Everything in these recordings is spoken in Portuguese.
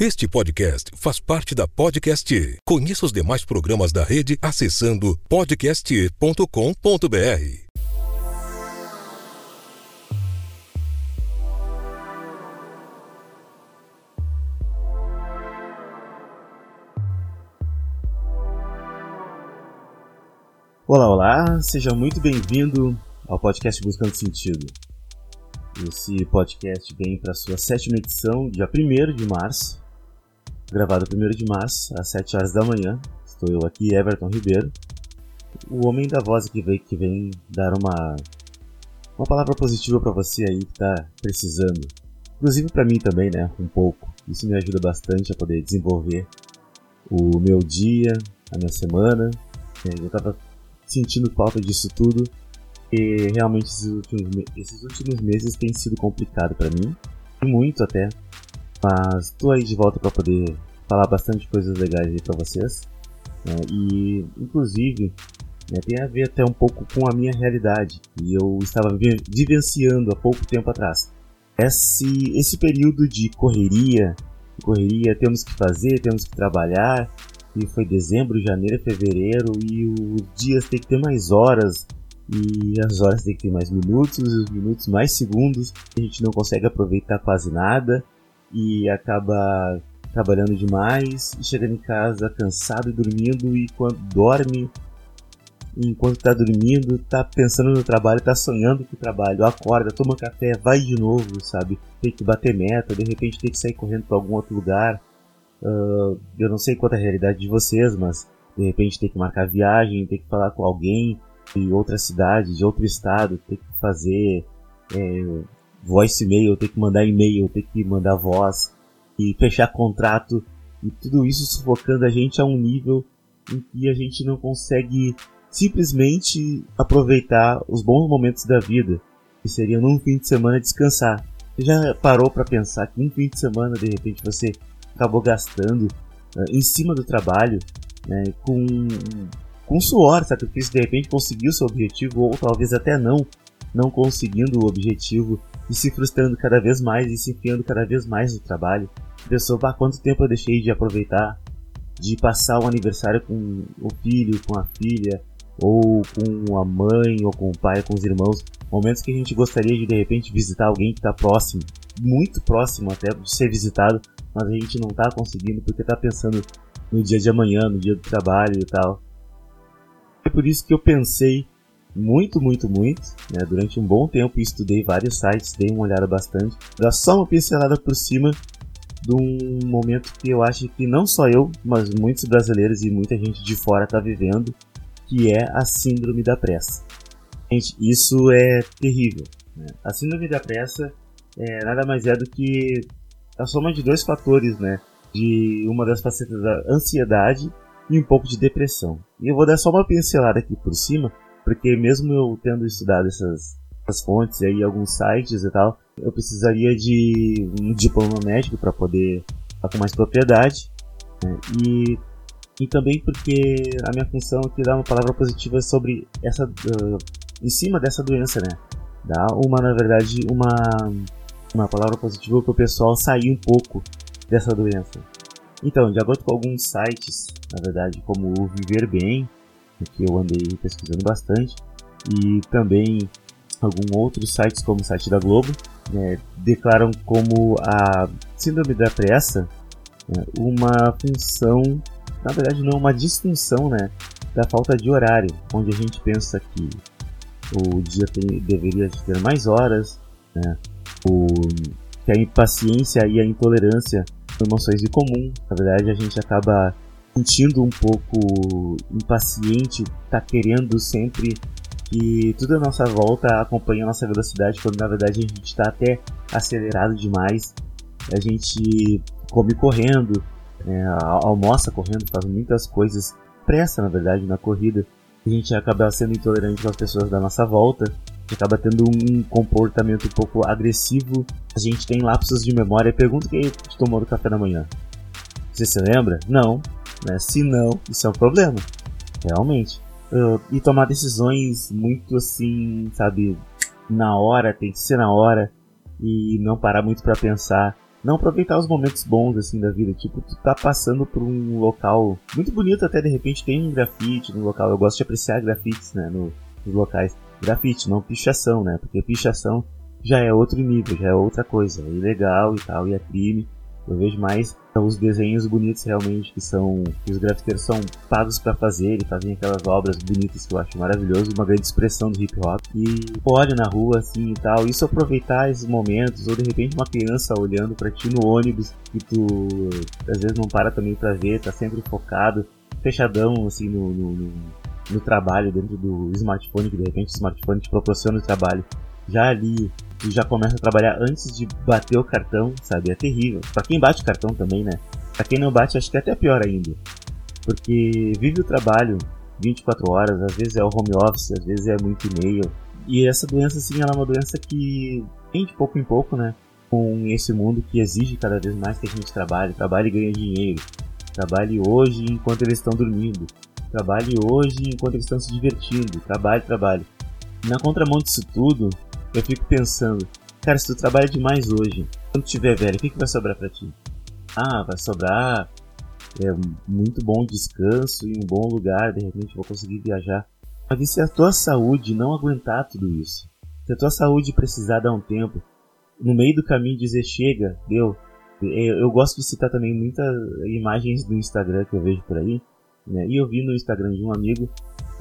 Este podcast faz parte da Podcast. Conheça os demais programas da rede acessando podcast.com.br. Olá, olá, seja muito bem-vindo ao podcast Buscando Sentido. Esse podcast vem para sua sétima edição, dia 1 de março, gravado 1 de março, às 7 horas da manhã. Estou eu aqui, Everton Ribeiro, o homem da voz que vem, que vem dar uma, uma palavra positiva para você aí que está precisando. Inclusive para mim também, né? Um pouco. Isso me ajuda bastante a poder desenvolver o meu dia, a minha semana. É, eu estava sentindo falta disso tudo e realmente esses últimos, esses últimos meses têm sido complicado para mim, muito até, mas tô aí de volta para poder falar bastante coisas legais aí para vocês. Né? E, inclusive, né, tem a ver até um pouco com a minha realidade. E eu estava vivenciando há pouco tempo atrás. Esse, esse período de correria, correria, temos que fazer, temos que trabalhar. E foi dezembro, janeiro, fevereiro. E os dias tem que ter mais horas. E as horas tem que ter mais minutos, os minutos mais segundos. A gente não consegue aproveitar quase nada e acaba trabalhando demais chegando em casa cansado e dormindo e quando dorme enquanto tá dormindo, tá pensando no trabalho, tá sonhando com o trabalho, acorda, toma café, vai de novo, sabe? Tem que bater meta, de repente tem que sair correndo para algum outro lugar. Uh, eu não sei quanto é a realidade de vocês, mas de repente tem que marcar viagem, tem que falar com alguém de outra cidade, de outro estado, tem que fazer é, voice mail, ter que mandar e-mail, ter que mandar voz e fechar contrato e tudo isso sufocando a gente a um nível em que a gente não consegue simplesmente aproveitar os bons momentos da vida, que seriam num fim de semana descansar. Você já parou para pensar que um fim de semana de repente você acabou gastando uh, em cima do trabalho, né, com com suor, sacrifício, de repente conseguiu seu objetivo ou talvez até não, não conseguindo o objetivo e se frustrando cada vez mais e se enfiando cada vez mais no trabalho. Pensou, bah, quanto tempo eu deixei de aproveitar, de passar o aniversário com o filho, com a filha, ou com a mãe, ou com o pai, com os irmãos. Momentos que a gente gostaria de de repente visitar alguém que está próximo, muito próximo até de ser visitado, mas a gente não está conseguindo porque está pensando no dia de amanhã, no dia do trabalho e tal. É por isso que eu pensei muito, muito, muito. Né? Durante um bom tempo estudei vários sites, dei uma olhada bastante. Dá só uma pincelada por cima de um momento que eu acho que não só eu, mas muitos brasileiros e muita gente de fora está vivendo, que é a síndrome da pressa. Gente, isso é terrível. Né? A síndrome da pressa é nada mais é do que a soma de dois fatores, né? De uma das facetas da ansiedade e um pouco de depressão. E eu vou dar só uma pincelada aqui por cima, porque mesmo eu tendo estudado essas, essas fontes aí, alguns sites e tal, eu precisaria de um diploma médico para poder falar com mais propriedade. Né? E, e também porque a minha função aqui é dar uma palavra positiva sobre essa. Uh, em cima dessa doença, né? Dar uma, na verdade, uma, uma palavra positiva para o pessoal sair um pouco dessa doença. Então, de acordo com alguns sites, na verdade, como o Viver Bem, que eu andei pesquisando bastante, e também alguns outros sites, como o site da Globo, né, declaram como a síndrome da pressa né, uma função, na verdade não uma disfunção, né, da falta de horário, onde a gente pensa que o dia tem, deveria ter mais horas, né, o, que a impaciência e a intolerância são emoções de comum. Na verdade, a gente acaba sentindo um pouco impaciente, tá querendo sempre que tudo à nossa volta acompanhe a nossa velocidade, quando na verdade a gente está até acelerado demais. A gente come correndo, né, almoça correndo, faz muitas coisas, pressa na verdade na corrida. A gente acaba sendo intolerante com as pessoas da nossa volta, acaba tendo um comportamento um pouco agressivo. A gente tem lapsos de memória. Pergunta quem tomou do café da manhã. Você se lembra? Não. Né? Se não, isso é um problema. Realmente. Uh, e tomar decisões muito assim, sabe, na hora, tem que ser na hora e não parar muito para pensar. não aproveitar os momentos bons assim da vida. Tipo, tu tá passando por um local muito bonito até de repente tem um grafite no local. Eu gosto de apreciar grafites, né, no, nos locais. Grafite, não pichação, né? Porque pichação já é outro nível, já é outra coisa. É ilegal e tal, e é crime. Eu vejo mais os desenhos bonitos realmente que são que os grafiteiros são pagos para fazer e fazem aquelas obras bonitas que eu acho maravilhoso, uma grande expressão do hip hop. E olha na rua assim e tal, isso aproveitar esses momentos ou de repente uma criança olhando para ti no ônibus e tu às vezes não para também para ver, tá sempre focado, fechadão assim no, no, no trabalho dentro do smartphone que de repente o smartphone te proporciona o trabalho já ali e já começa a trabalhar antes de bater o cartão, sabe? É terrível. Para quem bate cartão também, né? Para quem não bate, acho que é até pior ainda. Porque vive o trabalho 24 horas, às vezes é o home office, às vezes é muito e-mail. E essa doença, sim, ela é uma doença que vem de pouco em pouco, né? Com esse mundo que exige cada vez mais que a gente trabalhe, trabalhe e ganhe dinheiro. Trabalhe hoje enquanto eles estão dormindo. Trabalhe hoje enquanto eles estão se divertindo. Trabalhe, trabalhe. Na contramão disso tudo, eu fico pensando, cara, se tu trabalha demais hoje, quando tiver velho, o que, que vai sobrar para ti? Ah, vai sobrar é, muito bom descanso e um bom lugar, de repente vou conseguir viajar. Mas e se a tua saúde não aguentar tudo isso? Se a tua saúde precisar dar um tempo, no meio do caminho dizer chega, deu. Eu, eu gosto de citar também muitas imagens do Instagram que eu vejo por aí, né? E eu vi no Instagram de um amigo,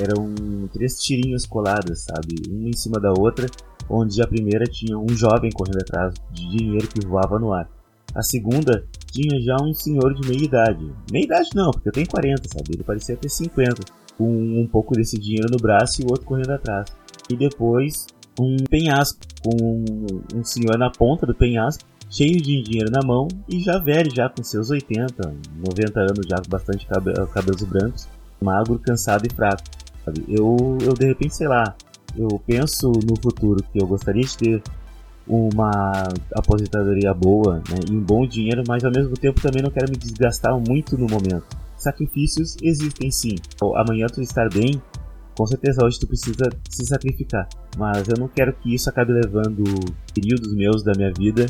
eram três tirinhas coladas, sabe? Uma em cima da outra, onde a primeira tinha um jovem correndo atrás de dinheiro que voava no ar. A segunda tinha já um senhor de meia idade. Meia idade não, porque eu tenho 40, sabe? Ele parecia ter 50. Com um pouco desse dinheiro no braço e o outro correndo atrás. E depois um penhasco, com um senhor na ponta do penhasco, cheio de dinheiro na mão e já velho, já com seus 80, 90 anos, já com bastante cabelos brancos, magro, cansado e fraco. Sabe? Eu, eu de repente, sei lá, eu penso no futuro que eu gostaria de ter uma aposentadoria boa né, e um bom dinheiro, mas ao mesmo tempo também não quero me desgastar muito no momento. Sacrifícios existem sim. Amanhã tu estar bem, com certeza hoje tu precisa se sacrificar, mas eu não quero que isso acabe levando períodos meus da minha vida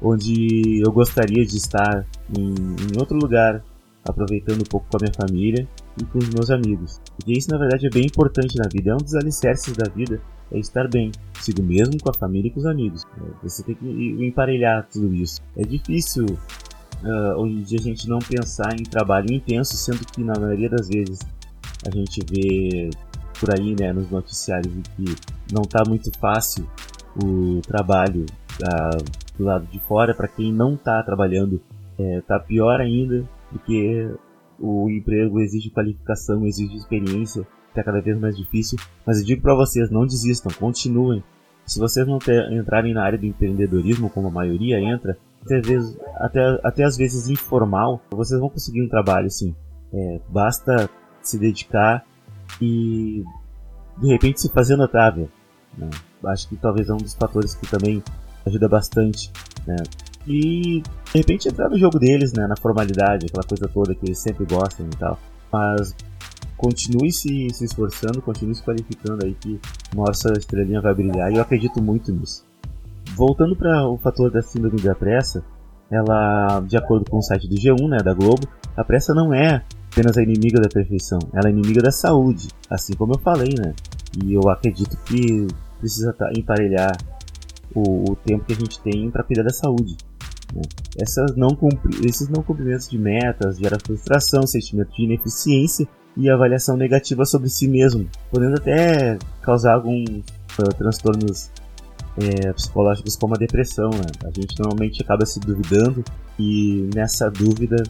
onde eu gostaria de estar em, em outro lugar, aproveitando um pouco com a minha família e com os meus amigos. Porque isso na verdade é bem importante na vida, é um dos alicerces da vida, é estar bem, consigo mesmo, com a família e com os amigos. É, você tem que emparelhar tudo isso. É difícil uh, hoje em dia a gente não pensar em trabalho intenso, sendo que na maioria das vezes a gente vê por aí, né, nos noticiários que não está muito fácil o trabalho uh, do lado de fora para quem não está trabalhando, está é, pior ainda porque o emprego exige qualificação, exige experiência, é cada vez mais difícil. Mas eu digo para vocês, não desistam, continuem. Se vocês não ter, entrarem na área do empreendedorismo, como a maioria entra, até, vezes, até, até às vezes informal, vocês vão conseguir um trabalho, sim. É, basta se dedicar e de repente se fazer notável. Né? Acho que talvez é um dos fatores que também ajuda bastante. Né? E de repente entrar no jogo deles, né? Na formalidade, aquela coisa toda que eles sempre gostam e tal. Mas continue se, se esforçando, continue se qualificando aí que sua estrelinha vai brilhar e eu acredito muito nisso. Voltando para o fator da síndrome da pressa, ela, de acordo com o site do G1, né, da Globo, a pressa não é apenas a inimiga da perfeição, ela é inimiga da saúde, assim como eu falei, né? E eu acredito que precisa emparelhar o, o tempo que a gente tem para cuidar da saúde. Né? Essas não esses não cumprimentos de metas geram frustração, sentimento de ineficiência e avaliação negativa sobre si mesmo, podendo até causar alguns uh, transtornos é, psicológicos como a depressão. Né? A gente normalmente acaba se duvidando e nessa dúvida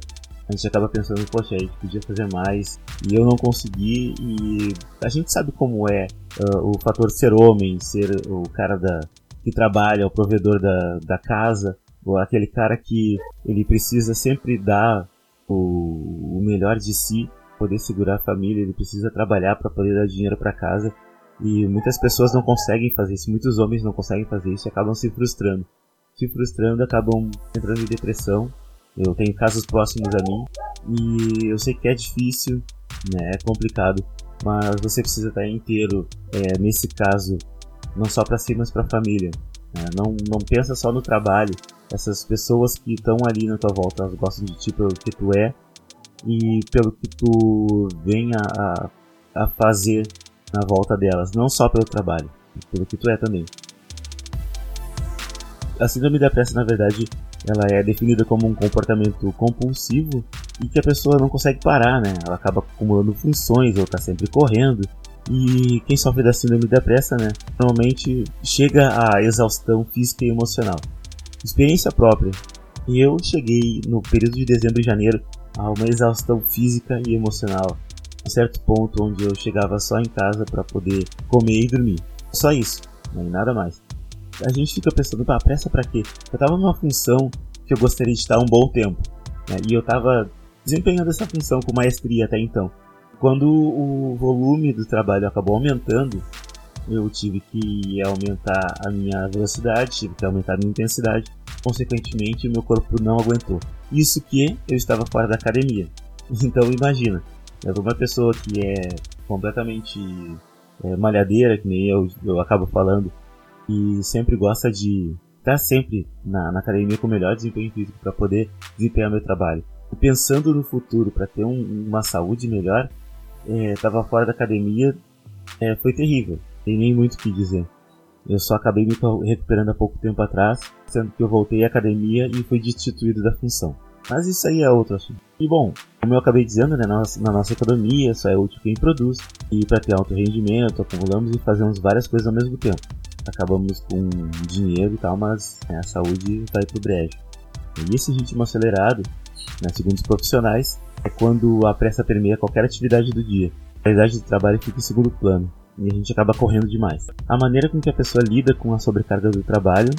a gente acaba pensando, poxa, a gente podia fazer mais e eu não consegui. E a gente sabe como é uh, o fator ser homem, ser o cara da, que trabalha, o provedor da, da casa, aquele cara que ele precisa sempre dar o, o melhor de si, poder segurar a família, ele precisa trabalhar para poder dar dinheiro para casa. E muitas pessoas não conseguem fazer isso, muitos homens não conseguem fazer isso e acabam se frustrando. Se frustrando, acabam entrando em depressão. Eu tenho casos próximos a mim e eu sei que é difícil, né, é complicado, mas você precisa estar inteiro é, nesse caso, não só para si, mas para a família. Né? Não, não pensa só no trabalho. Essas pessoas que estão ali na tua volta, elas gostam de ti pelo que tu é e pelo que tu vem a, a fazer na volta delas, não só pelo trabalho, pelo que tu é também. A síndrome da pressa, na verdade, ela é definida como um comportamento compulsivo e que a pessoa não consegue parar, né? Ela acaba acumulando funções ou está sempre correndo. E quem sofre da síndrome da pressa, né, normalmente chega à exaustão física e emocional. Experiência própria. Eu cheguei no período de dezembro e janeiro a uma exaustão física e emocional. A certo ponto onde eu chegava só em casa para poder comer e dormir. Só isso, nem nada mais. A gente fica pensando, pá, pressa para quê? Eu tava numa função que eu gostaria de estar um bom tempo. Né? E eu tava desempenhando essa função com maestria até então. Quando o volume do trabalho acabou aumentando, eu tive que aumentar a minha velocidade, tive que aumentar a minha intensidade. Consequentemente, meu corpo não aguentou. Isso que eu estava fora da academia. Então, imagina, né, uma pessoa que é completamente é, malhadeira, que nem eu, eu acabo falando, e sempre gosta de estar sempre na, na academia com o melhor desempenho físico para poder desempenhar meu trabalho. E pensando no futuro, para ter um, uma saúde melhor, estava é, fora da academia, é, foi terrível. Tem nem muito o que dizer. Eu só acabei me recuperando há pouco tempo atrás, sendo que eu voltei à academia e fui destituído da função. Mas isso aí é outro assunto. E bom, como eu acabei dizendo, né, na, nossa, na nossa economia só é útil quem produz. E para ter alto rendimento, acumulamos e fazemos várias coisas ao mesmo tempo. Acabamos com dinheiro e tal, mas né, a saúde vai pro brejo. E esse ritmo acelerado, né, segundo os profissionais, é quando a pressa permeia qualquer atividade do dia. A qualidade do trabalho fica em segundo plano e a gente acaba correndo demais. A maneira com que a pessoa lida com a sobrecarga do trabalho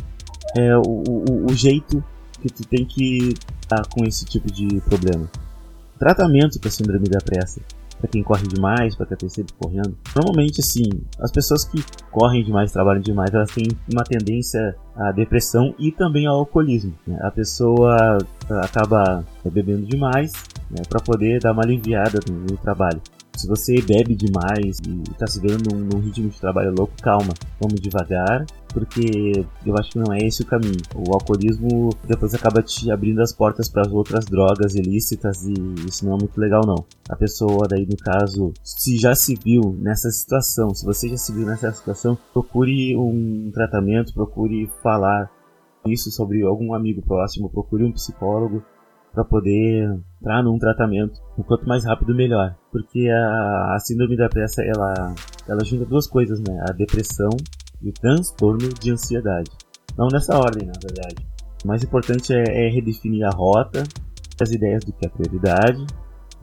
é o, o, o jeito que tu tem que estar com esse tipo de problema. Tratamento para síndrome da pressa para quem corre demais, para quem está sempre correndo. Normalmente, assim, as pessoas que correm demais, trabalham demais, elas têm uma tendência à depressão e também ao alcoolismo. Né? A pessoa acaba bebendo demais né, para poder dar uma aliviada no, no trabalho. Se você bebe demais e está se vendo num, num, ritmo de trabalho louco, calma, vamos devagar, porque eu acho que não é esse o caminho. O alcoolismo depois acaba te abrindo as portas para as outras drogas ilícitas e isso não é muito legal não. A pessoa daí no caso, se já se viu nessa situação, se você já se viu nessa situação, procure um tratamento, procure falar isso sobre algum amigo próximo, procure um psicólogo para poder entrar num tratamento o quanto mais rápido melhor, porque a, a síndrome da pressa ela ela junta duas coisas, né? A depressão e o transtorno de ansiedade. Não nessa ordem, na verdade. O mais importante é, é redefinir a rota, as ideias do que é prioridade.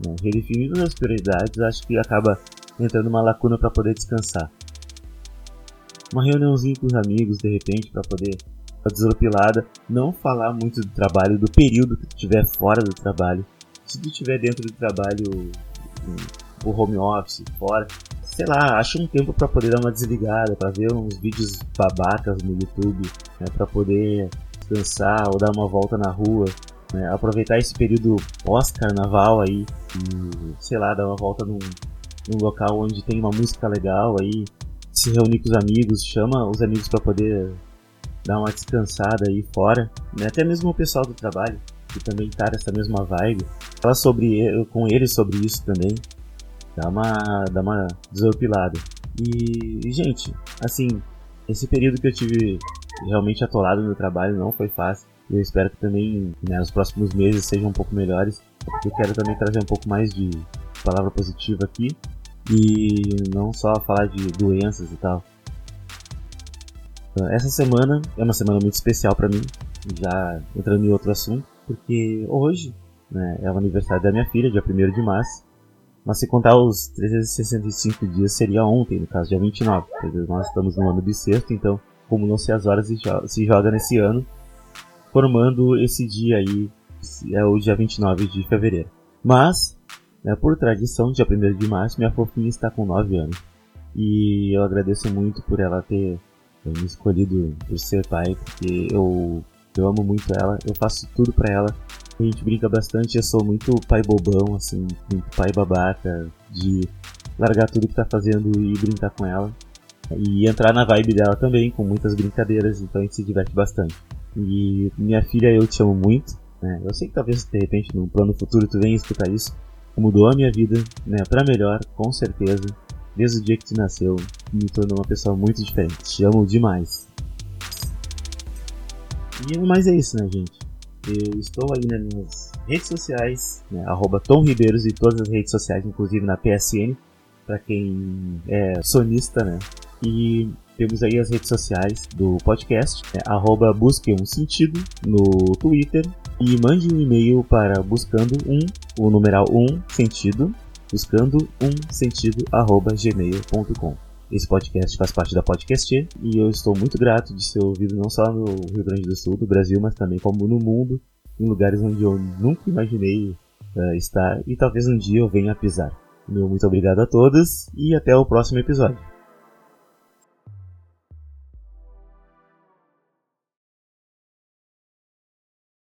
Né? Redefinindo as prioridades, acho que acaba entrando uma lacuna para poder descansar. Uma reuniãozinha com os amigos, de repente, para poder a desoropilada, não falar muito do trabalho, do período que tu estiver fora do trabalho. Se tu estiver dentro do trabalho, o home office, fora, sei lá, acha um tempo para poder dar uma desligada, para ver uns vídeos babacas no YouTube, né, para poder descansar ou dar uma volta na rua, né, aproveitar esse período pós-carnaval aí e, sei lá, dar uma volta num, num local onde tem uma música legal aí, se reunir com os amigos, chama os amigos para poder dar uma descansada aí fora, né? até mesmo o pessoal do trabalho, que também tá nessa mesma vibe, fala sobre, com eles sobre isso também, dá uma, dá uma desorpilada. E, gente, assim, esse período que eu tive realmente atolado no trabalho não foi fácil. Eu espero que também né, os próximos meses sejam um pouco melhores. Eu quero também trazer um pouco mais de palavra positiva aqui e não só falar de doenças e tal. Essa semana é uma semana muito especial para mim, já entrando em outro assunto, porque hoje né, é o aniversário da minha filha, dia 1 de março. Mas se contar os 365 dias, seria ontem, no caso, dia 29. Porque nós estamos no ano bissexto, então acumulam-se as horas e se joga nesse ano, formando esse dia aí, é o dia 29 de fevereiro. Mas, né, por tradição, dia 1 de março, minha fofinha está com 9 anos. E eu agradeço muito por ela ter eu me escolhido por ser pai, porque eu, eu amo muito ela, eu faço tudo para ela. A gente brinca bastante, eu sou muito pai bobão, assim, muito pai babaca, de largar tudo que tá fazendo e brincar com ela. e entrar na vibe dela também, com muitas brincadeiras, então a gente se diverte bastante. E minha filha, eu te amo muito, né? Eu sei que talvez de repente no plano futuro tu venha escutar isso, mudou a minha vida, né, para melhor, com certeza. Desde o dia que tu nasceu, me tornou uma pessoa muito diferente. Te amo demais. E mais é isso, né, gente? Eu estou aí nas minhas redes sociais, né, arroba Tom Ribeiros e todas as redes sociais, inclusive na PSN, para quem é sonista, né? E temos aí as redes sociais do podcast, é, arroba Busque um Sentido no Twitter e mande um e-mail para buscando um, o numeral um sentido, buscando um sentido arroba gmail.com. Esse podcast faz parte da Podcast e eu estou muito grato de ser ouvido não só no Rio Grande do Sul, do Brasil, mas também como no mundo, em lugares onde eu nunca imaginei uh, estar e talvez um dia eu venha a pisar. Meu muito obrigado a todos e até o próximo episódio.